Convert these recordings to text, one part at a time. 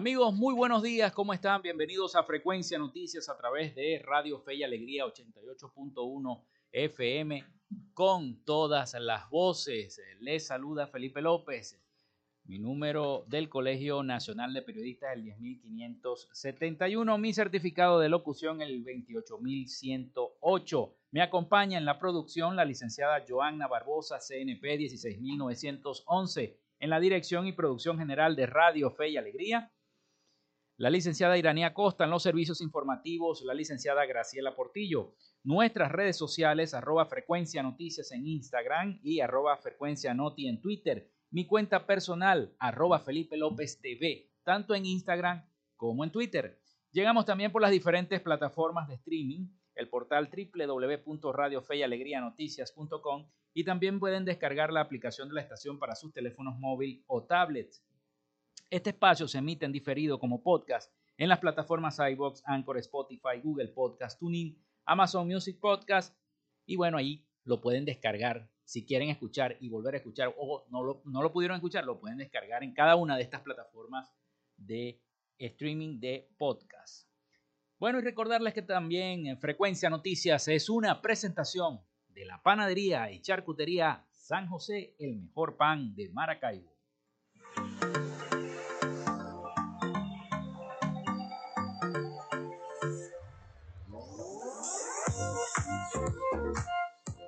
Amigos, muy buenos días, ¿cómo están? Bienvenidos a Frecuencia Noticias a través de Radio Fe y Alegría 88.1 FM con todas las voces. Les saluda Felipe López. Mi número del Colegio Nacional de Periodistas el 10571, mi certificado de locución el 28108. Me acompaña en la producción la licenciada Joanna Barbosa, CNP 16911, en la dirección y producción general de Radio Fe y Alegría la licenciada Iranía Costa en los servicios informativos, la licenciada Graciela Portillo. Nuestras redes sociales, arroba frecuencia noticias en Instagram y arroba frecuencia noti en Twitter. Mi cuenta personal, arroba Felipe López TV, tanto en Instagram como en Twitter. Llegamos también por las diferentes plataformas de streaming, el portal www.radiofeyalegrianoticias.com y también pueden descargar la aplicación de la estación para sus teléfonos móvil o tablets. Este espacio se emite en diferido como podcast en las plataformas iBox, Anchor, Spotify, Google Podcast, TuneIn, Amazon Music Podcast y bueno, ahí lo pueden descargar si quieren escuchar y volver a escuchar o no lo, no lo pudieron escuchar, lo pueden descargar en cada una de estas plataformas de streaming de podcast. Bueno, y recordarles que también en Frecuencia Noticias es una presentación de la panadería y charcutería San José, el mejor pan de Maracaibo.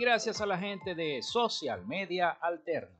Gracias a la gente de Social Media Alterna.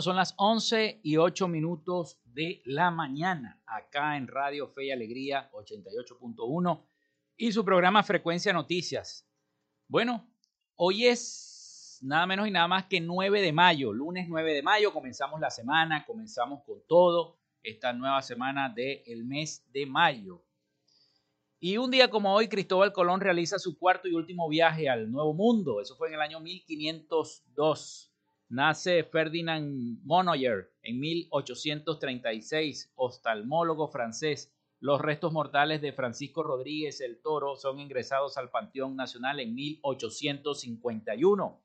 Son las 11 y 8 minutos de la mañana acá en Radio Fe y Alegría 88.1 y su programa Frecuencia Noticias. Bueno, hoy es nada menos y nada más que 9 de mayo, lunes 9 de mayo, comenzamos la semana, comenzamos con todo esta nueva semana del mes de mayo. Y un día como hoy, Cristóbal Colón realiza su cuarto y último viaje al Nuevo Mundo. Eso fue en el año 1502. Nace Ferdinand Monoyer en 1836, oftalmólogo francés. Los restos mortales de Francisco Rodríguez el Toro son ingresados al Panteón Nacional en 1851.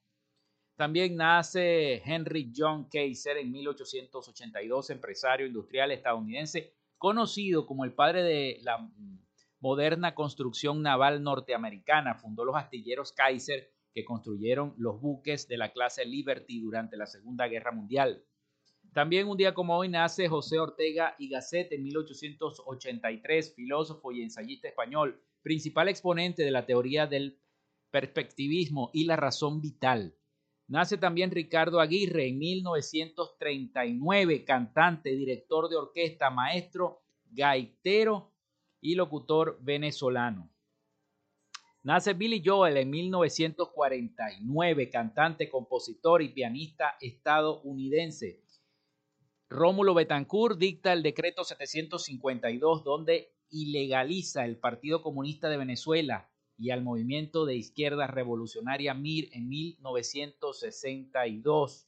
También nace Henry John Kaiser en 1882, empresario industrial estadounidense, conocido como el padre de la moderna construcción naval norteamericana. Fundó los astilleros Kaiser que construyeron los buques de la clase Liberty durante la Segunda Guerra Mundial. También un día como hoy nace José Ortega y Gasset en 1883, filósofo y ensayista español, principal exponente de la teoría del perspectivismo y la razón vital. Nace también Ricardo Aguirre en 1939, cantante, director de orquesta, maestro, gaitero y locutor venezolano. Nace Billy Joel en 1949, cantante, compositor y pianista estadounidense. Rómulo Betancourt dicta el decreto 752 donde ilegaliza el Partido Comunista de Venezuela y al movimiento de izquierda revolucionaria MIR en 1962.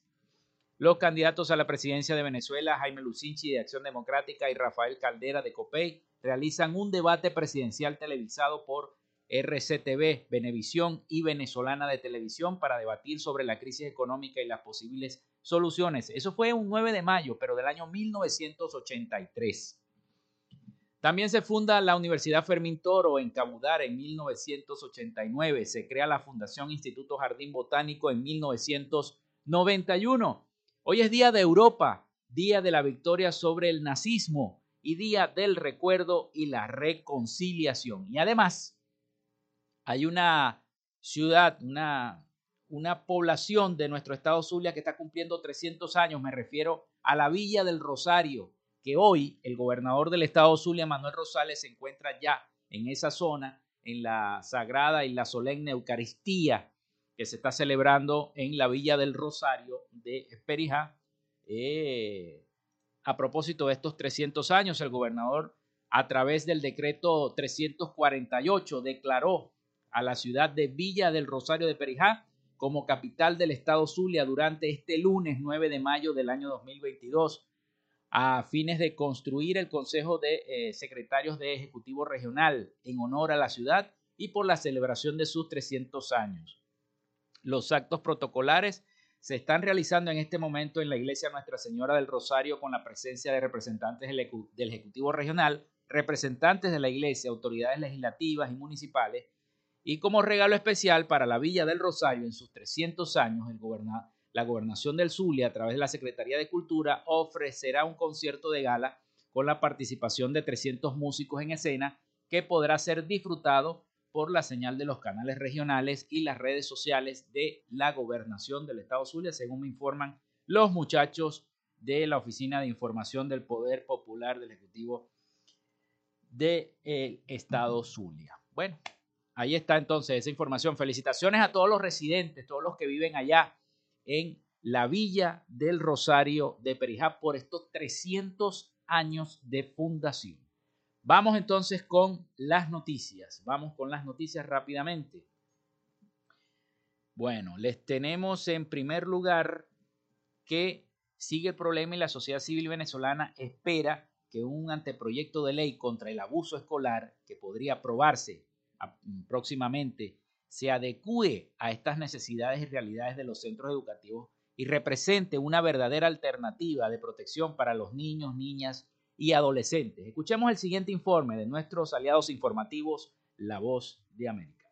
Los candidatos a la presidencia de Venezuela, Jaime Lucinchi de Acción Democrática y Rafael Caldera de COPEI, realizan un debate presidencial televisado por RCTV, Venevisión y Venezolana de Televisión para debatir sobre la crisis económica y las posibles soluciones. Eso fue un 9 de mayo, pero del año 1983. También se funda la Universidad Fermín Toro en Cabudar en 1989. Se crea la Fundación Instituto Jardín Botánico en 1991. Hoy es Día de Europa, Día de la Victoria sobre el Nazismo y Día del Recuerdo y la Reconciliación. Y además, hay una ciudad, una, una población de nuestro estado Zulia que está cumpliendo 300 años, me refiero a la Villa del Rosario, que hoy el gobernador del estado Zulia, Manuel Rosales, se encuentra ya en esa zona, en la sagrada y la solemne Eucaristía que se está celebrando en la Villa del Rosario de Perijá. Eh, a propósito de estos 300 años, el gobernador, a través del decreto 348, declaró a la ciudad de Villa del Rosario de Perijá como capital del estado Zulia durante este lunes 9 de mayo del año 2022 a fines de construir el Consejo de eh, Secretarios de Ejecutivo Regional en honor a la ciudad y por la celebración de sus 300 años. Los actos protocolares se están realizando en este momento en la Iglesia Nuestra Señora del Rosario con la presencia de representantes del Ejecutivo Regional, representantes de la Iglesia, autoridades legislativas y municipales, y como regalo especial para la Villa del Rosario en sus 300 años, la Gobernación del Zulia, a través de la Secretaría de Cultura, ofrecerá un concierto de gala con la participación de 300 músicos en escena que podrá ser disfrutado por la señal de los canales regionales y las redes sociales de la Gobernación del Estado Zulia, según me informan los muchachos de la Oficina de Información del Poder Popular del Ejecutivo del Estado Zulia. Bueno, Ahí está entonces esa información. Felicitaciones a todos los residentes, todos los que viven allá en la Villa del Rosario de Perijá por estos 300 años de fundación. Vamos entonces con las noticias. Vamos con las noticias rápidamente. Bueno, les tenemos en primer lugar que sigue el problema y la sociedad civil venezolana espera que un anteproyecto de ley contra el abuso escolar que podría aprobarse próximamente se adecue a estas necesidades y realidades de los centros educativos y represente una verdadera alternativa de protección para los niños, niñas y adolescentes. Escuchemos el siguiente informe de nuestros aliados informativos, La Voz de América.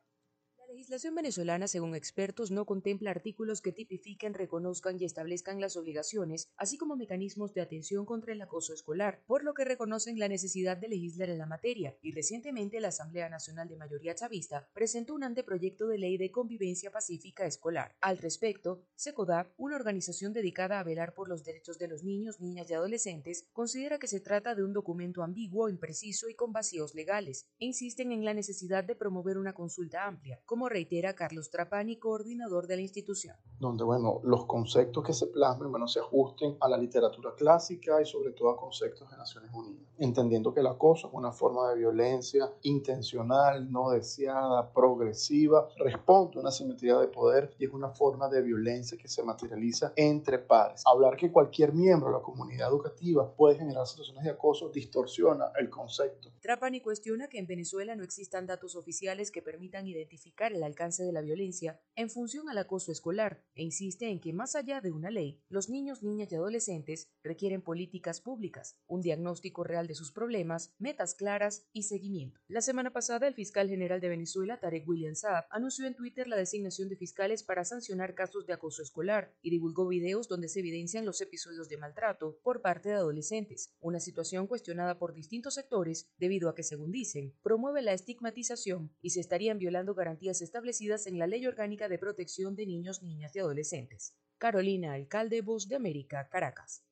La legislación venezolana, según expertos, no contempla artículos que tipifiquen, reconozcan y establezcan las obligaciones, así como mecanismos de atención contra el acoso escolar, por lo que reconocen la necesidad de legislar en la materia, y recientemente la Asamblea Nacional de Mayoría Chavista presentó un anteproyecto de ley de convivencia pacífica escolar. Al respecto, SECODAP, una organización dedicada a velar por los derechos de los niños, niñas y adolescentes, considera que se trata de un documento ambiguo, impreciso y con vacíos legales, e insisten en la necesidad de promover una consulta amplia, como reitera Carlos Trapani, coordinador de la institución. Donde, bueno, los conceptos que se plasmen, bueno, se ajusten a la literatura clásica y sobre todo a conceptos de Naciones Unidas, entendiendo que el acoso es una forma de violencia intencional, no deseada, progresiva, responde a una simetría de poder y es una forma de violencia que se materializa entre pares. Hablar que cualquier miembro de la comunidad educativa puede generar situaciones de acoso distorsiona el concepto. Trapani cuestiona que en Venezuela no existan datos oficiales que permitan identificar el alcance de la violencia en función al acoso escolar e insiste en que más allá de una ley, los niños, niñas y adolescentes requieren políticas públicas, un diagnóstico real de sus problemas, metas claras y seguimiento. La semana pasada, el fiscal general de Venezuela, Tarek William Saab, anunció en Twitter la designación de fiscales para sancionar casos de acoso escolar y divulgó videos donde se evidencian los episodios de maltrato por parte de adolescentes, una situación cuestionada por distintos sectores debido a que, según dicen, promueve la estigmatización y se estarían violando garantías establecidas en la Ley Orgánica de Protección de Niños, Niñas y Adolescentes. Carolina Alcalde, Voz de América, Caracas.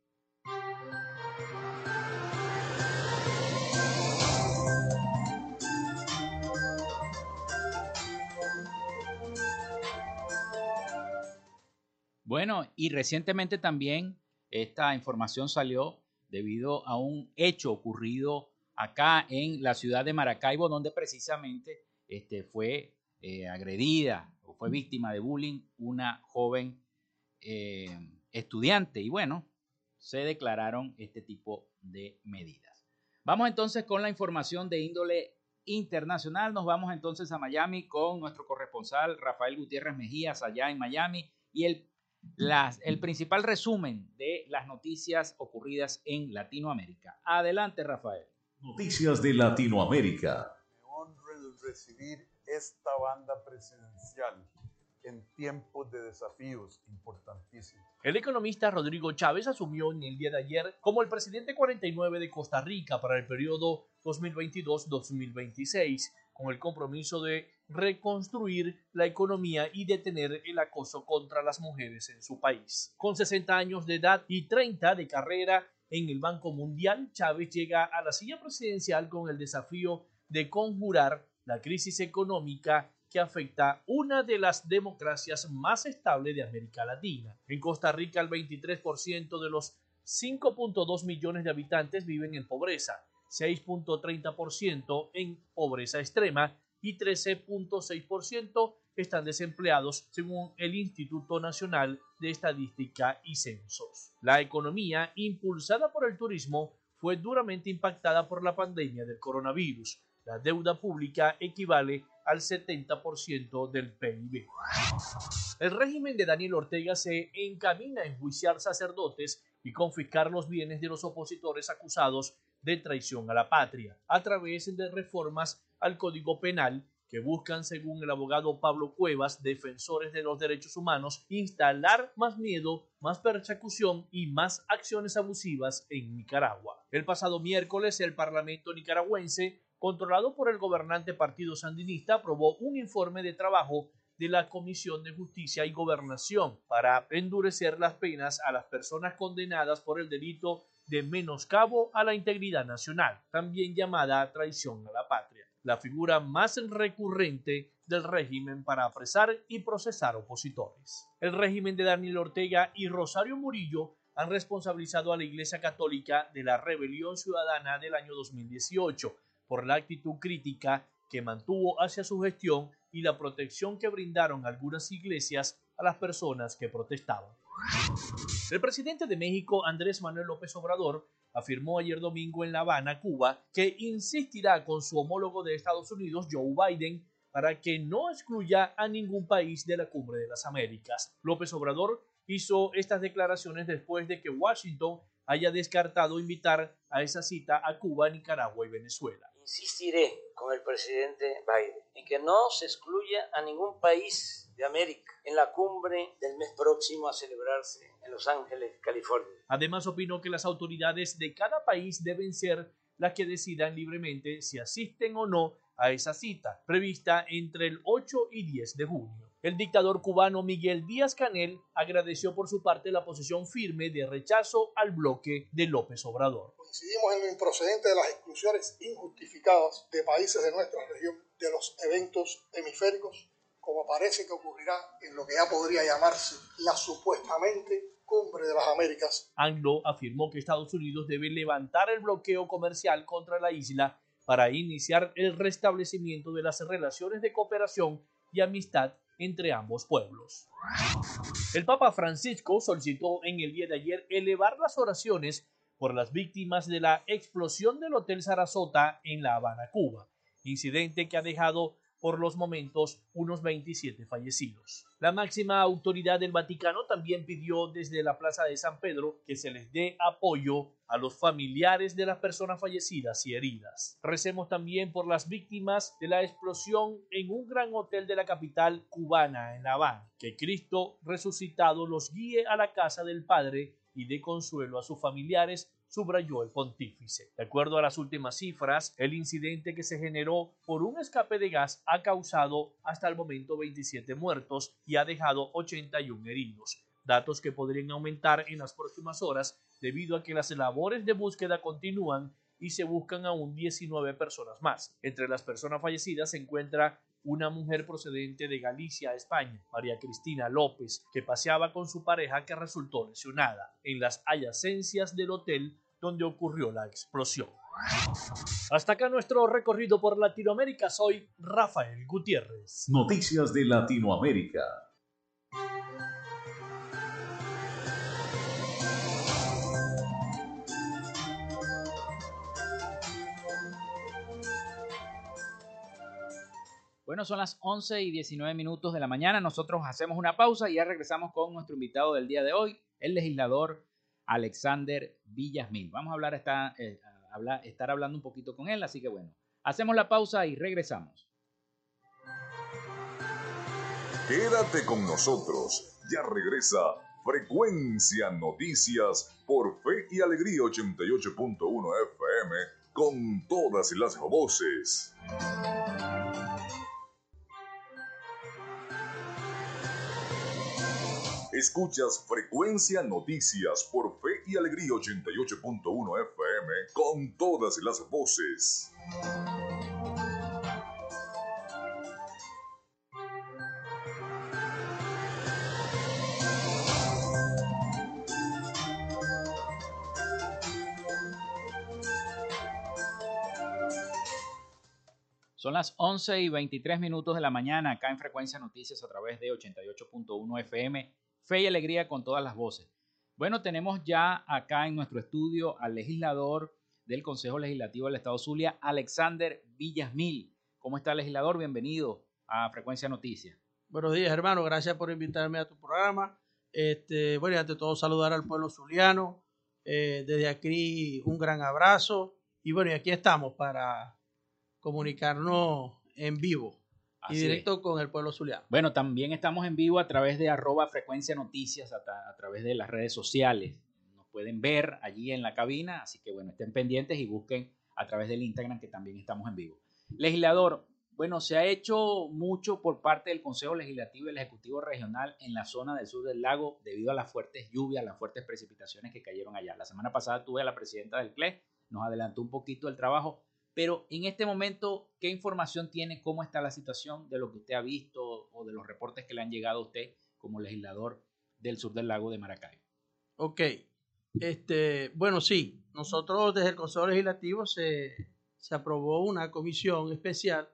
Bueno, y recientemente también esta información salió debido a un hecho ocurrido acá en la ciudad de Maracaibo, donde precisamente este, fue eh, agredida o fue víctima de bullying una joven eh, estudiante. Y bueno, se declararon este tipo de medidas. Vamos entonces con la información de índole internacional. Nos vamos entonces a Miami con nuestro corresponsal Rafael Gutiérrez Mejías allá en Miami y el, el principal resumen de las noticias ocurridas en Latinoamérica. Adelante, Rafael. Noticias de Latinoamérica. Me honro en recibir esta banda presidencial en tiempos de desafíos importantísimos. El economista Rodrigo Chávez asumió en el día de ayer como el presidente 49 de Costa Rica para el periodo 2022-2026, con el compromiso de reconstruir la economía y detener el acoso contra las mujeres en su país. Con 60 años de edad y 30 de carrera, en el Banco Mundial, Chávez llega a la silla presidencial con el desafío de conjurar la crisis económica que afecta una de las democracias más estables de América Latina. En Costa Rica, el 23% de los 5.2 millones de habitantes viven en pobreza, 6.30% en pobreza extrema y 13.6% están desempleados, según el Instituto Nacional de Estadística y Censos. La economía, impulsada por el turismo, fue duramente impactada por la pandemia del coronavirus. La deuda pública equivale al 70% del PIB. El régimen de Daniel Ortega se encamina a enjuiciar sacerdotes y confiscar los bienes de los opositores acusados de traición a la patria, a través de reformas al Código Penal que buscan, según el abogado Pablo Cuevas, defensores de los derechos humanos, instalar más miedo, más persecución y más acciones abusivas en Nicaragua. El pasado miércoles, el Parlamento nicaragüense, controlado por el gobernante Partido Sandinista, aprobó un informe de trabajo de la Comisión de Justicia y Gobernación para endurecer las penas a las personas condenadas por el delito de menoscabo a la integridad nacional, también llamada traición a la patria la figura más recurrente del régimen para apresar y procesar opositores. El régimen de Daniel Ortega y Rosario Murillo han responsabilizado a la Iglesia Católica de la rebelión ciudadana del año 2018 por la actitud crítica que mantuvo hacia su gestión y la protección que brindaron algunas iglesias a las personas que protestaban. El presidente de México, Andrés Manuel López Obrador, afirmó ayer domingo en La Habana, Cuba, que insistirá con su homólogo de Estados Unidos, Joe Biden, para que no excluya a ningún país de la Cumbre de las Américas. López Obrador hizo estas declaraciones después de que Washington haya descartado invitar a esa cita a Cuba, Nicaragua y Venezuela. Insistiré con el presidente Biden en que no se excluya a ningún país de América en la cumbre del mes próximo a celebrarse en Los Ángeles, California. Además, opinó que las autoridades de cada país deben ser las que decidan libremente si asisten o no a esa cita, prevista entre el 8 y 10 de junio. El dictador cubano Miguel Díaz Canel agradeció por su parte la posición firme de rechazo al bloque de López Obrador. Coincidimos en lo improcedente de las exclusiones injustificadas de países de nuestra región de los eventos hemisféricos como parece que ocurrirá en lo que ya podría llamarse la supuestamente cumbre de las Américas. Anglo afirmó que Estados Unidos debe levantar el bloqueo comercial contra la isla para iniciar el restablecimiento de las relaciones de cooperación y amistad entre ambos pueblos. El Papa Francisco solicitó en el día de ayer elevar las oraciones por las víctimas de la explosión del Hotel Sarasota en La Habana, Cuba, incidente que ha dejado por los momentos unos 27 fallecidos. La máxima autoridad del Vaticano también pidió desde la Plaza de San Pedro que se les dé apoyo a los familiares de las personas fallecidas y heridas. Recemos también por las víctimas de la explosión en un gran hotel de la capital cubana, en La Habana. Que Cristo resucitado los guíe a la casa del Padre y dé consuelo a sus familiares subrayó el pontífice. De acuerdo a las últimas cifras, el incidente que se generó por un escape de gas ha causado hasta el momento 27 muertos y ha dejado 81 heridos, datos que podrían aumentar en las próximas horas debido a que las labores de búsqueda continúan y se buscan aún 19 personas más. Entre las personas fallecidas se encuentra una mujer procedente de Galicia, España, María Cristina López, que paseaba con su pareja que resultó lesionada en las adyacencias del hotel donde ocurrió la explosión. Hasta acá nuestro recorrido por Latinoamérica. Soy Rafael Gutiérrez. Noticias de Latinoamérica. Bueno, son las 11 y 19 minutos de la mañana. Nosotros hacemos una pausa y ya regresamos con nuestro invitado del día de hoy, el legislador Alexander Villasmil. Vamos a hablar, eh, estar hablando un poquito con él, así que bueno, hacemos la pausa y regresamos. Quédate con nosotros, ya regresa Frecuencia Noticias por Fe y Alegría 88.1 FM con todas las voces. Escuchas Frecuencia Noticias por Fe y Alegría 88.1 FM con todas las voces. Son las 11 y 23 minutos de la mañana acá en Frecuencia Noticias a través de 88.1 FM fe y alegría con todas las voces. Bueno, tenemos ya acá en nuestro estudio al legislador del Consejo Legislativo del Estado Zulia, Alexander Villasmil. ¿Cómo está, legislador? Bienvenido a Frecuencia Noticias. Buenos días, hermano. Gracias por invitarme a tu programa. Este, bueno, ante todo saludar al pueblo zuliano. Eh, desde aquí un gran abrazo. Y bueno, aquí estamos para comunicarnos en vivo y directo con el pueblo zuliano. Bueno, también estamos en vivo a través de arroba frecuencia noticias, a, través de las redes sociales. Nos pueden ver allí en la cabina, así que bueno, estén pendientes y busquen a través del Instagram que también estamos en vivo. Legislador, bueno, se ha hecho mucho por parte del Consejo Legislativo y el Ejecutivo Regional en la zona del sur del lago debido a las fuertes lluvias, las fuertes precipitaciones que cayeron allá. La semana pasada tuve a la presidenta del CLE, nos adelantó un poquito el trabajo. Pero en este momento, ¿qué información tiene? ¿Cómo está la situación de lo que usted ha visto o de los reportes que le han llegado a usted como legislador del sur del lago de Maracaibo? Ok. Este, bueno, sí, nosotros desde el Consejo Legislativo se, se aprobó una comisión especial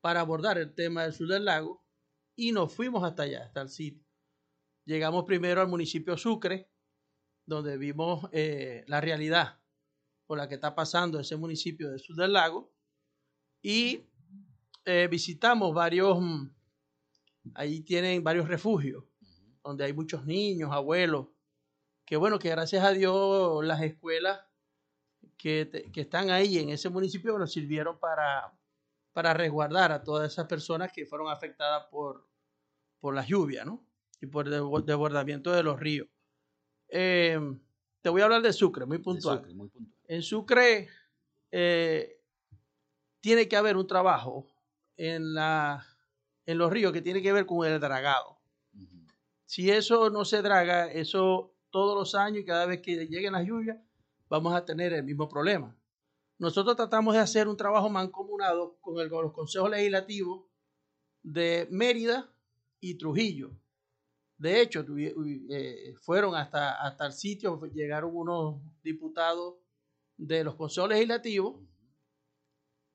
para abordar el tema del sur del lago y nos fuimos hasta allá, hasta el sitio. Llegamos primero al municipio Sucre, donde vimos eh, la realidad por la que está pasando ese municipio del sur del lago. Y eh, visitamos varios, mm, ahí tienen varios refugios, donde hay muchos niños, abuelos, que bueno, que gracias a Dios las escuelas que, que están ahí en ese municipio nos sirvieron para, para resguardar a todas esas personas que fueron afectadas por, por la lluvia, ¿no? Y por el desbordamiento de los ríos. Eh, te voy a hablar de Sucre, muy puntual. En Sucre eh, tiene que haber un trabajo en, la, en los ríos que tiene que ver con el dragado. Si eso no se draga, eso todos los años y cada vez que lleguen las lluvias, vamos a tener el mismo problema. Nosotros tratamos de hacer un trabajo mancomunado con, el, con los consejos legislativos de Mérida y Trujillo. De hecho, eh, fueron hasta, hasta el sitio, llegaron unos diputados de los consejos legislativos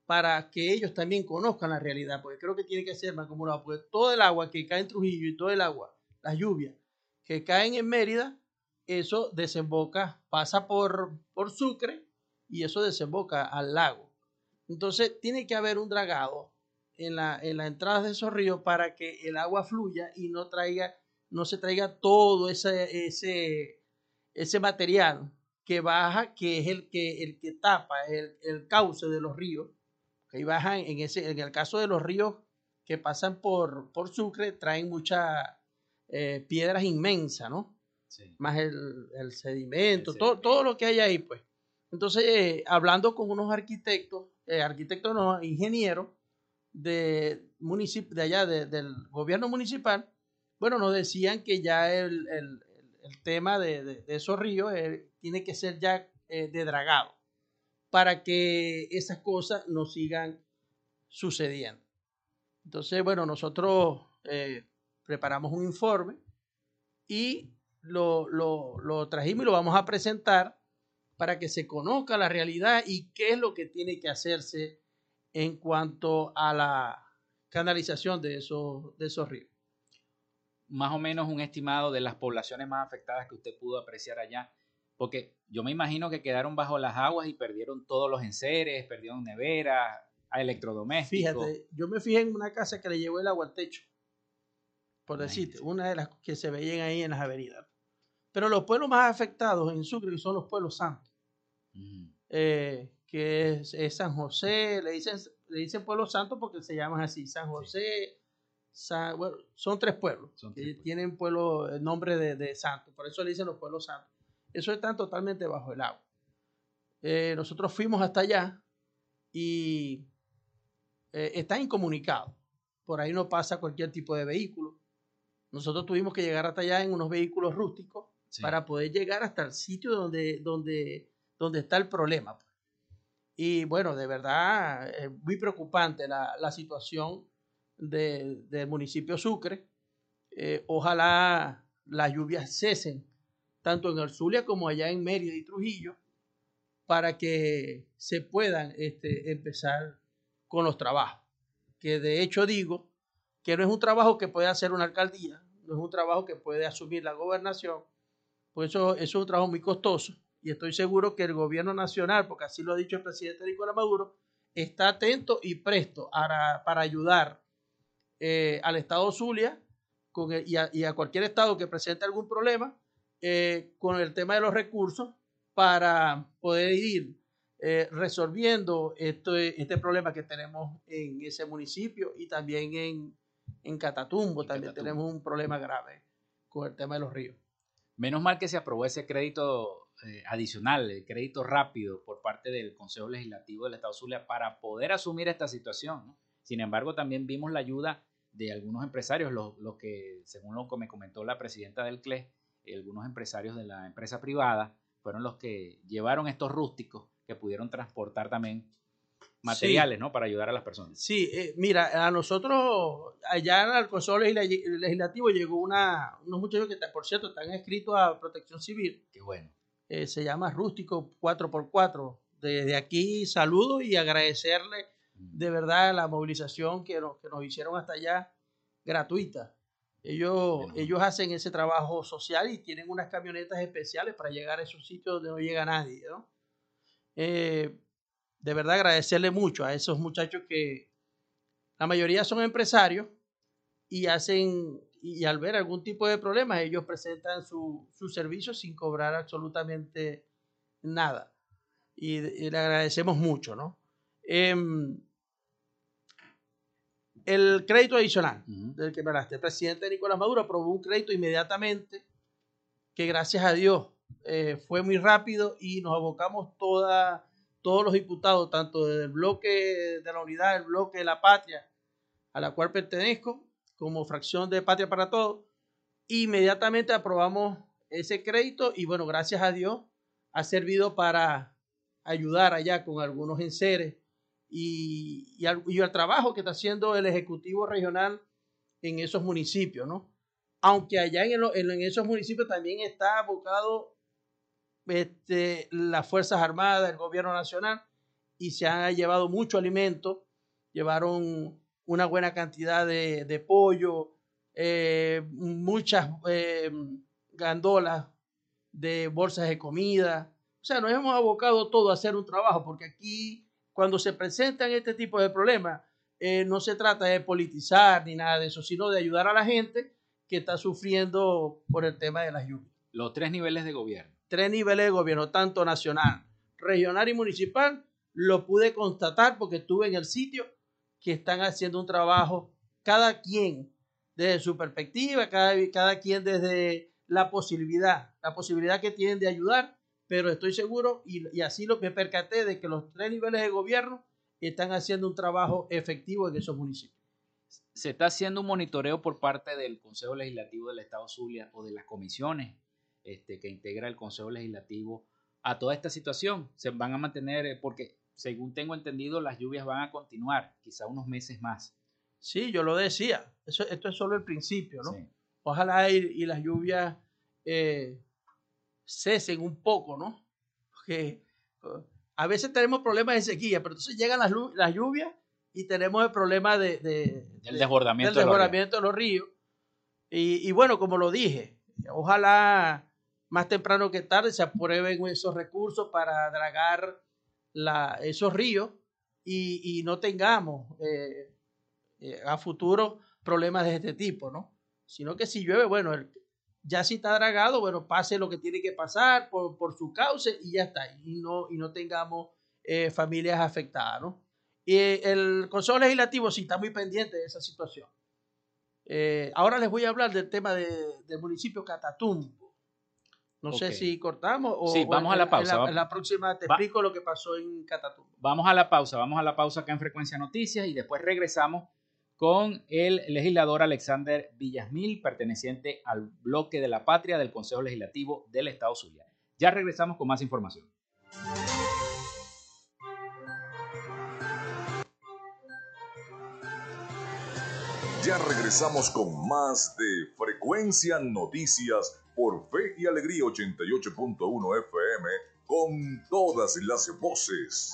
para que ellos también conozcan la realidad, porque creo que tiene que ser más como porque todo el agua que cae en Trujillo y todo el agua, las lluvias que caen en Mérida, eso desemboca, pasa por, por Sucre y eso desemboca al lago. Entonces tiene que haber un dragado en la, en la entrada de esos ríos para que el agua fluya y no traiga, no se traiga todo ese, ese, ese material que baja, que es el que, el que tapa el, el cauce de los ríos Ahí bajan, en, ese, en el caso de los ríos que pasan por, por Sucre, traen muchas eh, piedras inmensas, ¿no? Más el, el sedimento, todo, todo lo que hay ahí, pues. Entonces, eh, hablando con unos arquitectos, eh, arquitectos no, ingenieros de, municip de allá, del gobierno municipal, bueno, nos decían que ya el, el, el tema de, de, esos ríos tiene que ser ya de dragado para que esas cosas no sigan sucediendo. Entonces, bueno, nosotros eh, preparamos un informe y lo, lo, lo trajimos y lo vamos a presentar para que se conozca la realidad y qué es lo que tiene que hacerse en cuanto a la canalización de esos, de esos ríos. Más o menos un estimado de las poblaciones más afectadas que usted pudo apreciar allá porque yo me imagino que quedaron bajo las aguas y perdieron todos los enseres, perdieron neveras, electrodomésticos. Fíjate, yo me fijé en una casa que le llevó el agua al techo, por decirte, una de las que se veían ahí en las avenidas. Pero los pueblos más afectados en Sucre son los pueblos santos, eh, que es, San José, le dicen, le dicen pueblo santo porque se llaman así, San José, bueno, son tres pueblos que tienen pueblo, el nombre de, de santo, por eso le dicen los pueblos santos eso está totalmente bajo el agua. Eh, nosotros fuimos hasta allá y eh, está incomunicado. Por ahí no pasa cualquier tipo de vehículo. Nosotros tuvimos que llegar hasta allá en unos vehículos rústicos para poder llegar hasta el sitio donde, donde, donde está el problema. Pues. Y bueno, de verdad, es muy preocupante la, la situación de, del municipio Sucre. Eh, ojalá las lluvias cesen tanto en el Zulia como allá en Mérida y Trujillo, para que se puedan este, empezar con los trabajos. Que de hecho digo que no es un trabajo que puede hacer una alcaldía, no es un trabajo que puede asumir la gobernación, pues eso, eso es un trabajo muy costoso y estoy seguro que el gobierno nacional, porque así lo ha dicho el presidente Nicolás Maduro, está atento y presto para ayudar eh, al Estado Zulia con y, a, y, a, cualquier Estado que presente algún problema eh, con el tema de los recursos para poder ir eh, resolviendo este, este problema que tenemos en ese municipio y también en, en Catatumbo. también tenemos un problema grave con el tema de los ríos. Menos mal que se aprobó ese crédito eh, adicional, el crédito rápido por parte del Consejo Legislativo del Estado Zulia para poder asumir esta situación. ¿no? Sin embargo, también vimos la ayuda de algunos empresarios, los, los que, según lo que me comentó la presidenta del CLE, algunos empresarios de la empresa privada fueron los que llevaron estos rústicos que pudieron transportar también materiales, sí. ¿no? Para ayudar a las personas. Sí, eh, mira, a nosotros allá en el Consejo Legislativo llegó una, unos muchachos que, por cierto, están escritos a Protección Civil. Qué bueno. Eh, se llama Rústico 4x4. Desde aquí saludo y agradecerle de verdad la movilización que nos, que nos hicieron hasta allá gratuita. Ellos, ellos hacen ese trabajo social y tienen unas camionetas especiales para llegar a esos sitios donde no llega nadie. ¿no? Eh, de verdad agradecerle mucho a esos muchachos que la mayoría son empresarios y hacen, y al ver algún tipo de problema, ellos presentan su, su servicio sin cobrar absolutamente nada. Y, y le agradecemos mucho, ¿no? Eh, el crédito adicional uh -huh. del que me hablaste. El presidente Nicolás Maduro aprobó un crédito inmediatamente que gracias a Dios eh, fue muy rápido y nos abocamos toda, todos los diputados, tanto del bloque de la unidad, el bloque de la patria, a la cual pertenezco, como fracción de Patria para Todos, inmediatamente aprobamos ese crédito y bueno, gracias a Dios ha servido para ayudar allá con algunos enseres y, y, al, trabajo que está haciendo el Ejecutivo Regional en esos municipios, ¿no? Aunque allá en, esos municipios también está abocado este, las Fuerzas Armadas, el Gobierno Nacional, y se han llevado mucho alimento, llevaron una buena cantidad de, de pollo, eh, muchas eh, gandolas de bolsas de comida. O sea, nos hemos abocado todo a hacer un trabajo, porque aquí, cuando se presentan este tipo de problemas, eh, no se trata de politizar ni nada de eso, sino de ayudar a la gente que está sufriendo por el tema de las lluvias. Los tres niveles de gobierno. Tres niveles de gobierno, tanto nacional, regional y municipal, lo pude constatar porque estuve en el sitio que están haciendo un trabajo, cada quien desde su perspectiva, cada, cada quien desde la posibilidad, la posibilidad que tienen de ayudar, pero estoy seguro y, y así lo me percaté de que los tres niveles de gobierno están haciendo un trabajo efectivo en esos municipios. ¿Se está haciendo un monitoreo por parte del Consejo Legislativo del Estado Zulia o de las comisiones este, que integra el Consejo Legislativo a toda esta situación? ¿Se van a mantener? Eh, porque según tengo entendido, las lluvias van a continuar, quizá unos meses más. Sí, yo lo decía. Eso, esto es solo el principio, ¿no? Sí. Ojalá y, y, las lluvias eh, cesen un poco, ¿no? Porque a veces tenemos problemas de sequía, pero entonces llegan las, las lluvias y tenemos el problema de, de, el desbordamiento, del desbordamiento de los ríos. De los ríos. Y, y, bueno, como lo dije, ojalá más temprano que tarde se aprueben esos recursos para dragar la, esos ríos y, y no tengamos eh, eh, a futuro problemas de este tipo, ¿no? Sino que si llueve, bueno, el, ya si está dragado, bueno, pase lo que tiene que pasar por, por su cauce y ya está, y no, y no tengamos eh, familias afectadas, ¿no? Y el Consejo Legislativo sí está muy pendiente de esa situación. Eh, ahora les voy a hablar del tema de, del municipio Catatumbo. No okay. sé si cortamos o, sí, vamos o en, a la pausa. En la, en la próxima te Va. explico lo que pasó en Catatumbo. Vamos a la pausa, vamos a la pausa acá en Frecuencia Noticias y después regresamos con el legislador Alexander Villasmil, perteneciente al bloque de la patria del Consejo Legislativo del Estado Zulia. Ya regresamos con más información. Ya regresamos con más de Frecuencia Noticias por Fe y Alegría 88.1 FM con todas las voces.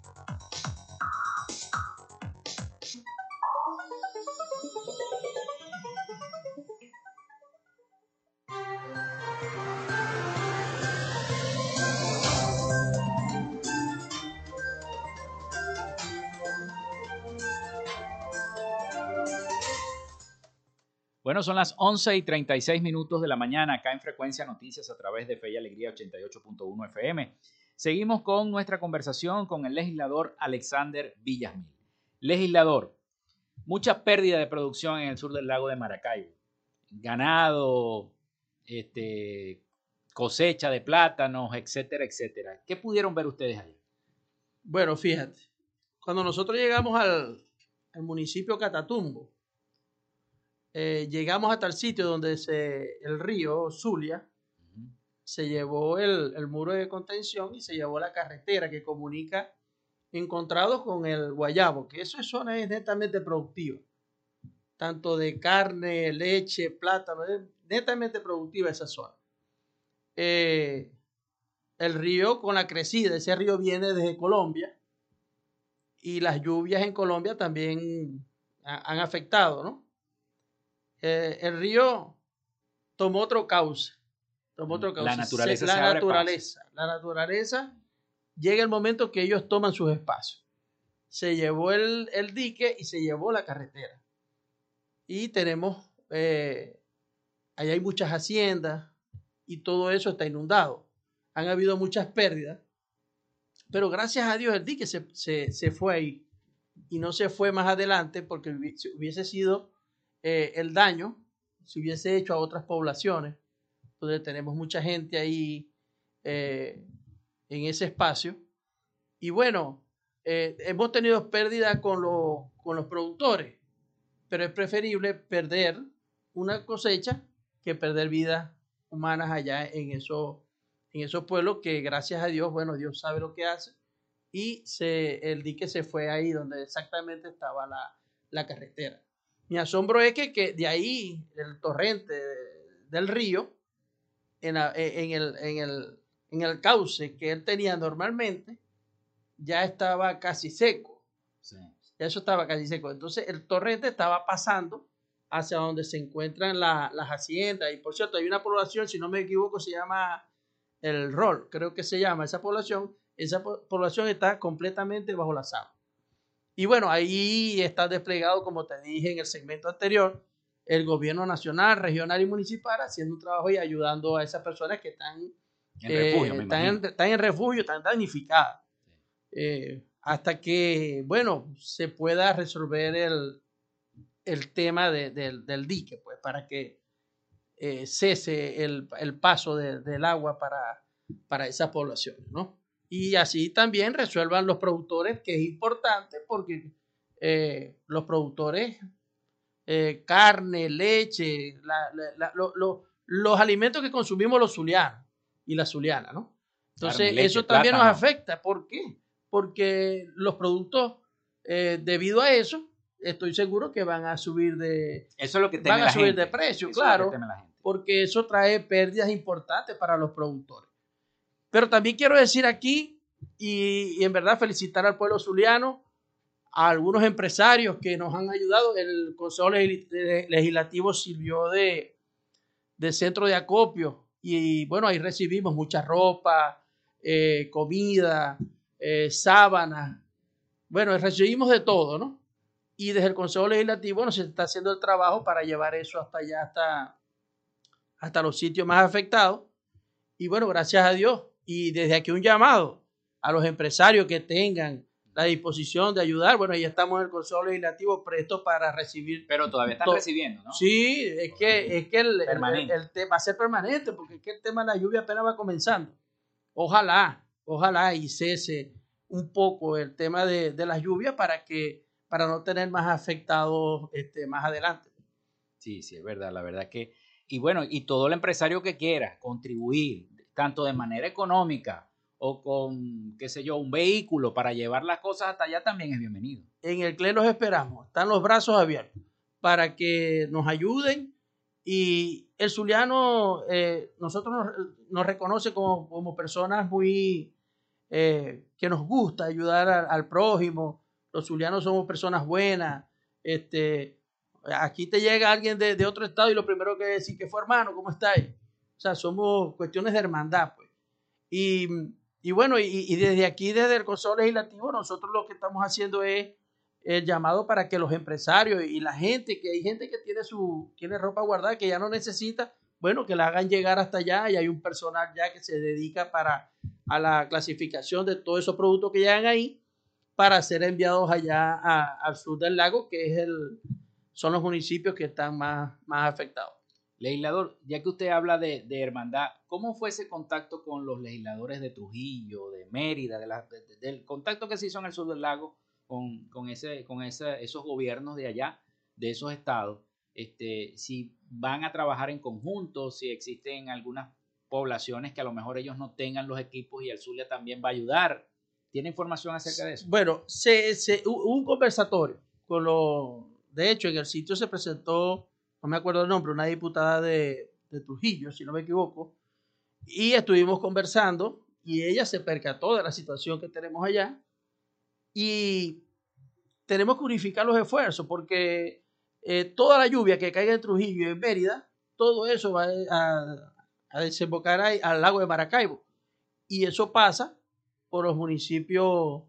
Bueno, son las 11 y 36 minutos de la mañana acá en Frecuencia Noticias a través de Fe y Alegría 88.1 FM. Seguimos con nuestra conversación con el legislador Alexander Villasmil. Legislador, mucha pérdida de producción en el sur del lago de Maracaibo. Ganado, este, cosecha de plátanos, etcétera, etcétera. ¿Qué pudieron ver ustedes ahí? Bueno, fíjate, cuando nosotros llegamos al, al municipio Catatumbo, eh, llegamos hasta el sitio donde se, el río Zulia uh -huh. se llevó el, el, muro de contención y se llevó la carretera que comunica encontrados con el Guayabo, que esa zona es netamente productiva, tanto de carne, leche, plátano, es netamente productiva esa zona. Eh, el río con la crecida, ese río viene desde Colombia y las lluvias en Colombia también han afectado, ¿no? Eh, el río tomó otro cauce. Tomó otro cauce. La naturaleza Se- se la abre naturaleza. La naturaleza llega el momento que ellos toman sus espacios. Se llevó el, el dique y se llevó la carretera. Y tenemos, eh, ahí hay muchas haciendas y todo eso está inundado. Han habido muchas pérdidas, pero gracias a Dios el dique se, se, se fue ahí y no se fue más adelante porque hubiese sido eh, el daño, se hubiese hecho a otras poblaciones, donde tenemos mucha gente ahí eh, en ese espacio. Y bueno, eh, hemos tenido pérdidas con, los- con los productores, pero es preferible perder una cosecha que perder vidas humanas allá en esos, en esos pueblos que gracias a Dios, bueno, Dios sabe lo que hace. Y se, el dique se fue ahí donde exactamente estaba la, la carretera. Mi asombro es que, que de ahí, el torrente del río, en, la- en el, en, el, en el cauce que él tenía normalmente, ya estaba casi seco. Sí. Ya eso estaba casi seco. Entonces el torrente estaba pasando hacia donde se encuentran la- las haciendas. Y por cierto, hay una población, si no me equivoco, se llama el Rol, creo que se llama esa población. Esa po- población está completamente bajo la agua. Y bueno, ahí está desplegado, como te dije en el segmento anterior, el gobierno nacional, regional y municipal haciendo un trabajo y ayudando a esas personas que están En eh, refugio, me están, en, están en refugio, están damnificadas. Eh, hasta que, bueno, se pueda resolver el, el tema de- del- del dique, pues, para que eh, cese el, el paso de- del agua para, para esas poblaciones, ¿no? Y así también resuelvan los productores, que es importante porque eh, los productores, eh, carne, leche, la- la- la- lo- lo- los alimentos que consumimos los zulianos y la zuliana, ¿no? Entonces, Carne, leche, eso también nos afecta. ¿Por qué? Porque los productos, eh, debido a eso, estoy seguro que van a subir de, Eso es lo que teme van a la subir gente. de precio, Eso claro, porque eso trae pérdidas importantes para los productores. Pero también quiero decir aquí, y, en verdad felicitar al pueblo zuliano, a algunos empresarios que nos han ayudado. El Consejo eh, Legislativo sirvió de, de centro de acopio y bueno, ahí recibimos mucha ropa, eh, comida, eh, sábanas. Bueno, recibimos de todo, ¿no? Y desde el Consejo Legislativo bueno, se está haciendo el trabajo para llevar eso hasta allá, hasta, hasta los sitios más afectados. Y bueno, gracias a Dios. Y desde aquí un llamado a los empresarios que tengan la disposición de ayudar. Bueno, ya estamos en el Consejo Legislativo presto para recibir. Pero todavía están to- recibiendo, ¿no? Sí, es que, es que el, el- el tema va a ser permanente, porque es que el tema de la lluvia apenas va comenzando. Ojalá, ojalá y cese un poco el tema de, de las lluvias para que para no tener más afectados este, más adelante. Sí, sí, es verdad, la verdad que... Y bueno, y todo el empresario que quiera contribuir, tanto de manera económica o con, qué sé yo, un vehículo para llevar las cosas hasta allá también es bienvenido. En el CLE los esperamos, están los brazos abiertos para que nos ayuden y el zuliano, eh, nosotros nos, reconoce como, como personas muy, eh, que nos gusta ayudar al, al prójimo, los zulianos somos personas buenas, este, aquí te llega alguien de, de otro estado y lo primero que decir que fue hermano, ¿cómo estáis? O sea, somos cuestiones de hermandad, pues. Y, y bueno, y, desde aquí, desde el Consejo Legislativo, nosotros lo que estamos haciendo es el llamado para que los empresarios y la gente, que hay gente que tiene su tiene ropa guardada que ya no necesita, bueno, que la hagan llegar hasta allá y hay un personal ya que se dedica para a la clasificación de todos esos productos que llegan ahí para ser enviados allá al sur del lago, que es el son los municipios que están más, más afectados. Legislador, ya que usted habla de, hermandad, ¿cómo fue ese contacto con los legisladores de Trujillo, de Mérida, de la- de- de- del contacto que se hizo en el sur del lago con, ese, con ese- esos gobiernos de allá, de esos estados? Este, si van a trabajar en conjunto, si existen algunas poblaciones que a lo mejor ellos no tengan los equipos y el Zulia también va a ayudar. ¿Tiene información acerca de eso? Bueno, se, se- hu- hubo un conversatorio con los. De hecho, en el sitio se presentó, no me acuerdo el nombre, una diputada de, Trujillo, si no me equivoco, y estuvimos conversando y ella se percató de la situación que tenemos allá y tenemos que unificar los esfuerzos porque eh, toda la lluvia que caiga en Trujillo y en Mérida, todo eso va a, a desembocar ahí, al lago de Maracaibo. Y eso pasa por los municipios,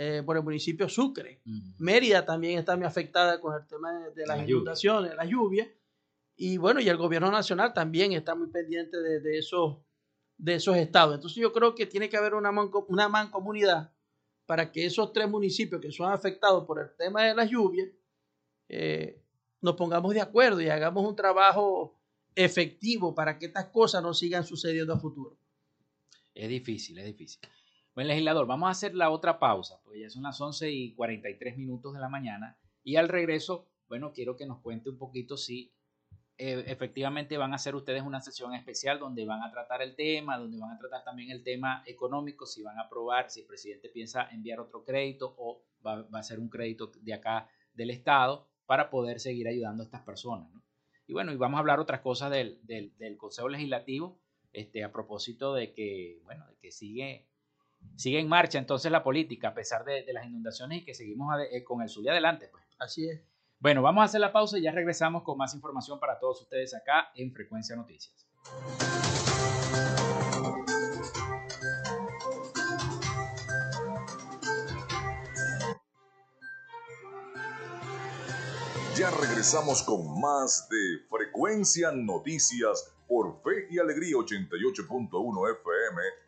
eh, por el municipio Sucre. Mérida también está muy afectada con el tema de, las inundaciones, las lluvias. Y bueno, y el gobierno nacional también está muy pendiente de, esos, de esos estados. Entonces yo creo que tiene que haber una, una mancomunidad para que esos tres municipios que son afectados por el tema de las lluvias, eh, nos pongamos de acuerdo y hagamos un trabajo efectivo para que estas cosas no sigan sucediendo a futuro. Es difícil, es difícil. Bueno, legislador, vamos a hacer la otra pausa, porque ya son las 11 y 43 minutos de la mañana. Y al regreso, bueno, quiero que nos cuente un poquito si eh, efectivamente van a hacer ustedes una sesión especial donde van a tratar el tema, donde van a tratar también el tema económico, si van a aprobar, si el presidente piensa enviar otro crédito o va, a ser un crédito de acá del Estado para poder seguir ayudando a estas personas. Y bueno, y vamos a hablar otras cosas del, del, Consejo Legislativo, este, a propósito de que, bueno, de que sigue, sigue en marcha entonces la política a pesar de, las inundaciones y que seguimos eh, con el Zulia adelante. Pues. Así es. Bueno, vamos a hacer la pausa y ya regresamos con más información para todos ustedes acá en Frecuencia Noticias. Ya regresamos con más de Frecuencia Noticias por Fe y Alegría 88.1 FM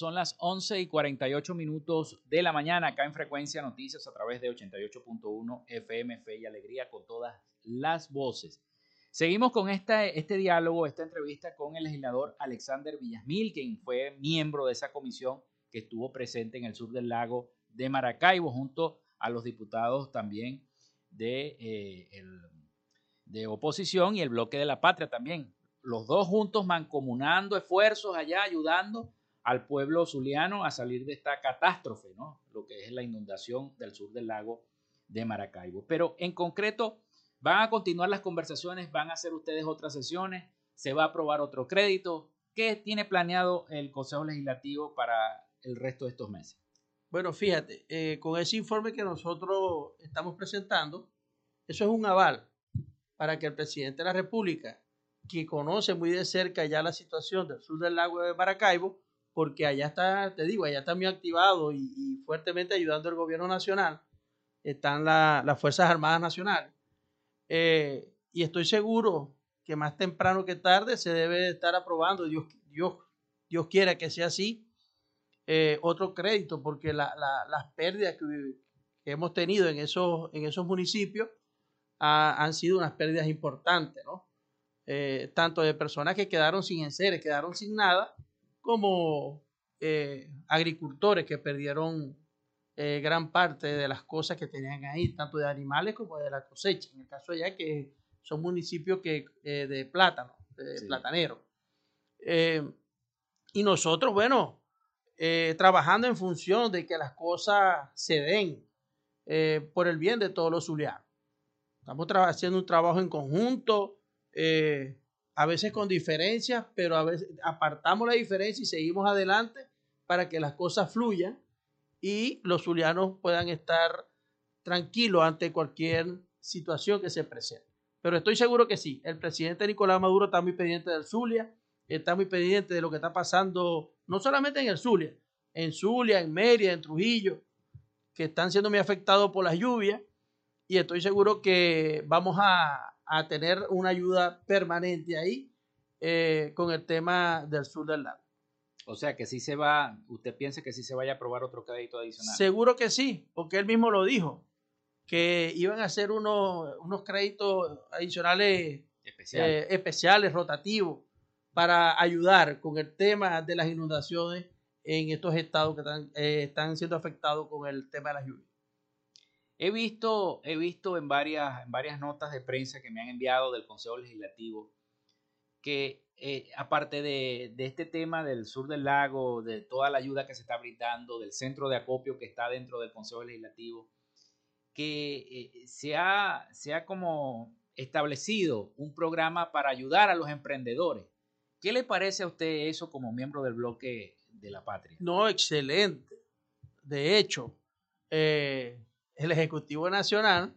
Son las 11 y 48 minutos de la mañana acá en Frecuencia Noticias a través de 88.1 FM Fe y Alegría con todas las voces. Seguimos con esta, este diálogo, esta entrevista con el legislador Alexander Villasmil, quien fue miembro de esa comisión que estuvo presente en el sur del lago de Maracaibo, junto a los diputados también de, eh, el, de oposición y el bloque de la patria también. Los dos juntos mancomunando esfuerzos allá, ayudando al pueblo zuliano a salir de esta catástrofe, ¿no? Lo que es la inundación del sur del lago de Maracaibo. Pero en concreto, van a continuar las conversaciones, van a hacer ustedes otras sesiones, se va a aprobar otro crédito. ¿Qué tiene planeado el Consejo Legislativo para el resto de estos meses? Bueno, fíjate, eh, con ese informe que nosotros estamos presentando, eso es un aval para que el presidente de la República, que conoce muy de cerca ya la situación del sur del lago de Maracaibo, porque allá está, te digo, allá está muy activado y, fuertemente ayudando al gobierno nacional, están las Fuerzas Armadas Nacionales. Eh, y estoy seguro que más temprano que tarde se debe estar aprobando, Dios, Dios, Dios quiera que sea así, eh, otro crédito, porque las pérdidas que, hemos tenido en esos, en esos municipios han sido unas pérdidas importantes, ¿no? Eh, tanto de personas que quedaron sin enseres, quedaron sin nada, como eh, agricultores que perdieron eh, gran parte de las cosas que tenían ahí, tanto de animales como de la cosecha. En el caso allá que son municipios que, eh, de plátano, de platanero. y nosotros, bueno, trabajando en función de que las cosas se den por el bien de todos los zulianos. Estamos haciendo un trabajo en conjunto a veces con diferencias, pero a veces apartamos la diferencia y seguimos adelante para que las cosas fluyan y los zulianos puedan estar tranquilos ante cualquier situación que se presente. Pero estoy seguro que sí, el presidente Nicolás Maduro está muy pendiente del Zulia, está muy pendiente de lo que está pasando, no solamente en el Zulia, en Zulia, en Mérida, en Trujillo, que están siendo muy afectados por las lluvias, y estoy seguro que vamos a, a tener una ayuda permanente ahí eh, con el tema del sur del lago. O sea que sí se va, usted piensa que sí se vaya a aprobar otro crédito adicional. Seguro que sí, porque él mismo lo dijo, que iban a hacer unos, unos créditos adicionales especiales, eh, especiales rotativos, para ayudar con el tema de las inundaciones en estos estados que están, eh, están siendo afectados con el tema de las lluvias. He visto, he visto en, varias, en varias notas de prensa que me han enviado del Consejo Legislativo que eh, aparte de, este tema del sur del lago, de toda la ayuda que se está brindando, del centro de acopio que está dentro del Consejo Legislativo, que eh, se, ha, como establecido un programa para ayudar a los emprendedores. ¿Qué le parece a usted eso como miembro del bloque de la patria? No, excelente. De hecho, eh, el Ejecutivo Nacional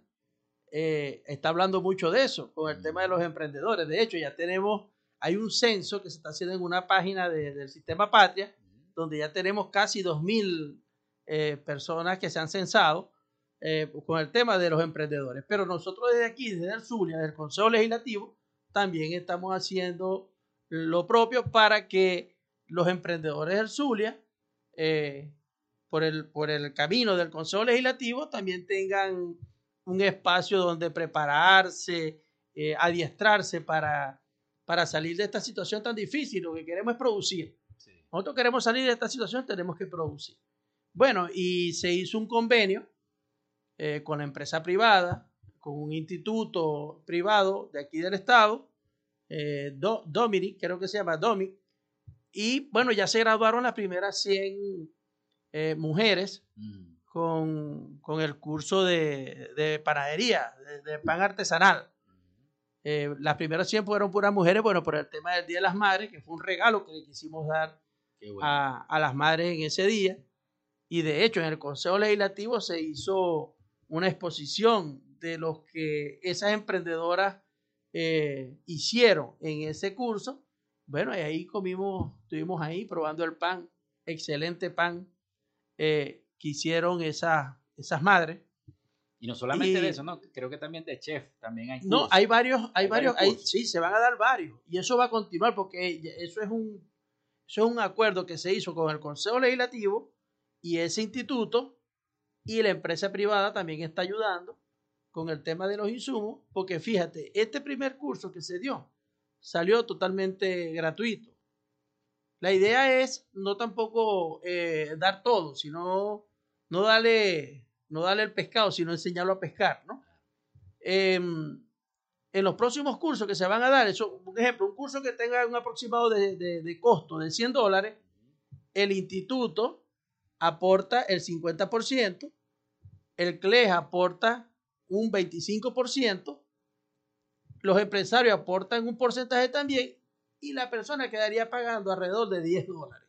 está hablando mucho de eso, con el tema de los emprendedores. De hecho, ya tenemos hay un censo que se está haciendo en una página del sistema Patria, donde ya tenemos casi 2.000 eh, personas que se han censado eh, con el tema de los emprendedores. Pero nosotros desde aquí, desde el Zulia, desde el Consejo Legislativo, también estamos haciendo lo propio para que los emprendedores del Zulia, eh, por, el, por el camino del Consejo Legislativo, también tengan un espacio donde prepararse, adiestrarse para para salir de esta situación tan difícil. Lo que queremos es producir. Nosotros queremos salir de esta situación, tenemos que producir. Bueno, y se hizo un convenio eh, con la empresa privada, con un instituto privado de aquí del estado, eh, Dominic, creo que se llama Domic, y bueno, ya se graduaron las primeras 100 eh, mujeres mm. con, el curso de, panadería, de pan artesanal. Eh, las primeras 100 fueron puras mujeres, bueno, por el tema del Día de las Madres, que fue un regalo que le quisimos dar a, las madres en ese día. Y de hecho, en el Consejo Legislativo se hizo una exposición de los que esas emprendedoras eh, hicieron en ese curso. Bueno, y ahí comimos, estuvimos ahí probando el pan, excelente pan eh, que hicieron esas, esas madres. Y no solamente de eso, no, creo que también de chef, también hay No, hay varios, hay, varios, sí, se van a dar varios. Y eso va a continuar porque eso es un, eso es un acuerdo que se hizo con el Consejo Legislativo y ese instituto y la empresa privada también está ayudando con el tema de los insumos, porque fíjate, este primer curso que se dio salió totalmente gratuito. La idea es no tampoco eh, dar todo, sino no darle no darle el pescado, sino enseñarlo a pescar, ¿no? Em, en los próximos cursos que se van a dar, por ejemplo, un curso que tenga un aproximado de, costo de 100 dólares, el instituto aporta el 50%, el CLES aporta un 25%, los empresarios aportan un porcentaje también y la persona quedaría pagando alrededor de 10 dólares,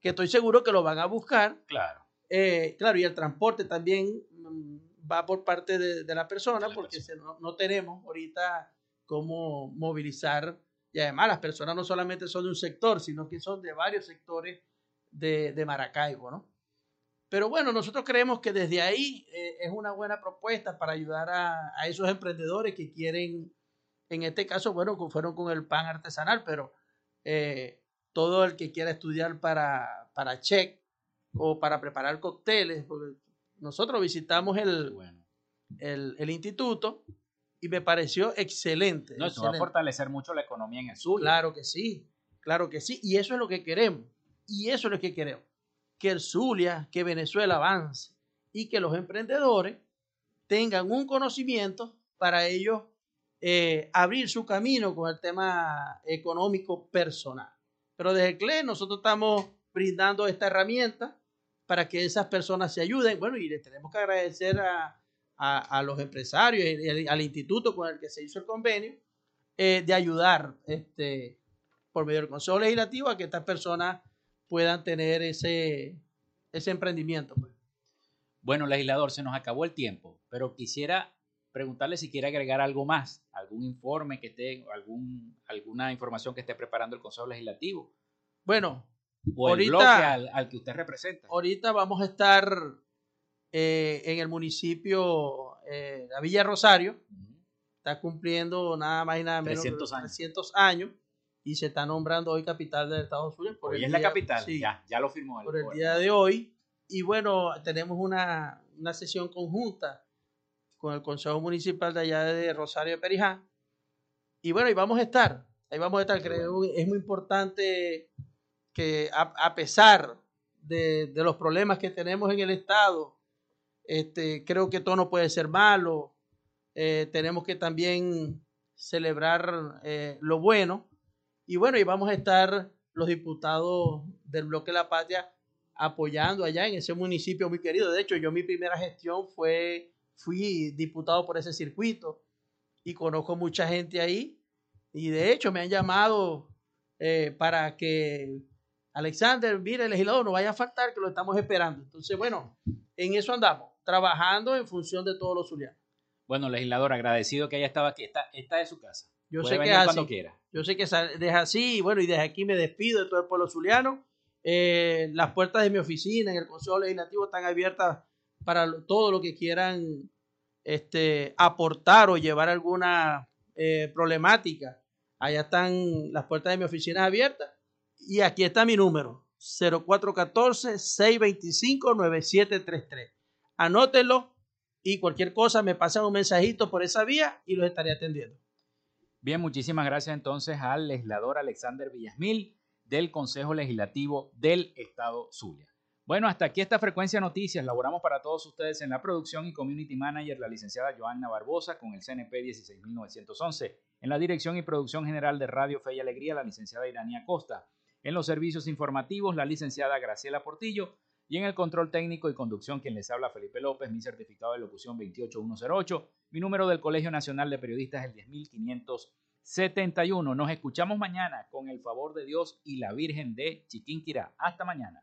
que estoy seguro que lo van a buscar. Claro. Eh, claro, y el transporte también mm, va por parte de, la persona porque no, tenemos ahorita cómo movilizar y además las personas no solamente son de un sector, sino que son de varios sectores de, Maracaibo, ¿no? Pero bueno, nosotros creemos que desde ahí eh, es una buena propuesta para ayudar a, esos emprendedores que quieren, en este caso, bueno, fueron con el pan artesanal, pero eh, todo el que quiera estudiar para, para check o para preparar cócteles, porque nosotros visitamos el, el, instituto y me pareció excelente. No, va a fortalecer mucho la economía en el sur. Claro que sí, claro que sí, y eso es lo que queremos, y eso es lo que queremos, que el Zulia, que Venezuela avance y que los emprendedores tengan un conocimiento para ellos eh, abrir su camino con el tema económico personal. Pero desde el CLE nosotros estamos brindando esta herramienta para que esas personas se ayuden. Bueno, y le tenemos que agradecer a, los empresarios y al instituto con el que se hizo el convenio eh, de ayudar este, por medio del Consejo Legislativo a que estas personas puedan tener ese, ese emprendimiento. Pues. Bueno, legislador, se nos acabó el tiempo, pero quisiera preguntarle si quiere agregar algo más, algún informe que esté, algún, alguna información que esté preparando el Consejo Legislativo. Bueno, ahorita, al, que usted representa. Ahorita vamos a estar eh, en el municipio, eh, la Villa Rosario, está cumpliendo nada más y nada menos 300 años. 300 años y se está nombrando hoy capital de Estados Unidos. Por hoy es la capital, ya, ya lo firmó. por el día de hoy. Y bueno, tenemos una, una sesión conjunta con el Consejo Municipal de allá de Rosario de Perijá y bueno, ahí vamos a estar. Ahí vamos a estar. Creo que es muy importante que a, pesar de, los problemas que tenemos en el Estado, este, creo que todo no puede ser malo. Eh, tenemos que también celebrar eh, lo bueno. Y bueno, y vamos a estar los diputados del Bloque de la Patria apoyando allá en ese municipio muy querido. De hecho, yo mi primera gestión fue, fui diputado por ese circuito y conozco mucha gente ahí. Y de hecho me han llamado eh, para que Alexander, mire, el legislador, no vaya a faltar, que lo estamos esperando. Entonces, bueno, en eso andamos, trabajando en función de todos los zulianos. Bueno, legislador, agradecido que haya estado aquí. Esta, esta es su casa. Yo sé que es así. Yo sé que es así. Y bueno, y desde aquí me despido de todo el pueblo zuliano. Eh, las puertas de mi oficina en el Consejo Legislativo están abiertas para todo lo que quieran este, aportar o llevar alguna eh, problemática. Allá están las puertas de mi oficina abiertas. Y aquí está mi número, 0414-625-9733. Anótenlo y cualquier cosa me pasan un mensajito por esa vía y los estaré atendiendo. Bien, muchísimas gracias entonces al legislador Alexander Villasmil del Consejo Legislativo del Estado Zulia. Bueno, hasta aquí esta frecuencia noticias. Laboramos para todos ustedes en la producción y community manager la licenciada Joanna Barbosa con el CNP 16911. En la dirección y producción general de Radio Fe y Alegría la licenciada Irania Costa. En los servicios informativos la licenciada Graciela Portillo y en el control técnico y conducción quien les habla Felipe López, mi certificado de locución 28108, mi número del Colegio Nacional de Periodistas el 10571. Nos escuchamos mañana con el favor de Dios y la Virgen de Chiquinquirá. Hasta mañana.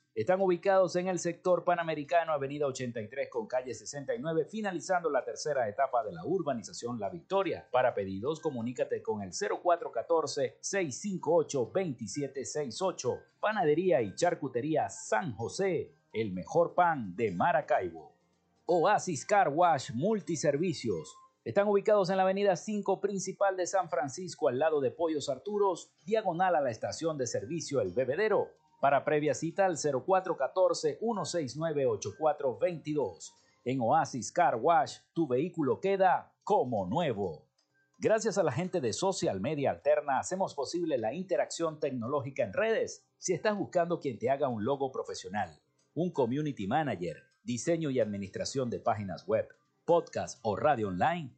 Están ubicados en el sector panamericano, Avenida 83 con calle 69, finalizando la tercera etapa de la urbanización La Victoria. Para pedidos, comunícate con el 0414-658-2768. Panadería y Charcutería San José, el mejor pan de Maracaibo. Oasis Car Wash Multiservicios. Están ubicados en la avenida 5 principal de San Francisco, al lado de Pollos Arturos, diagonal a la estación de servicio El Bebedero. Para previa cita al 0414-169-8422. En Oasis Car Wash, tu vehículo queda como nuevo. Gracias a la gente de Social Media Alterna hacemos posible la interacción tecnológica en redes. Si estás buscando quien te haga un logo profesional, un community manager, diseño y administración de páginas web, podcast o radio online,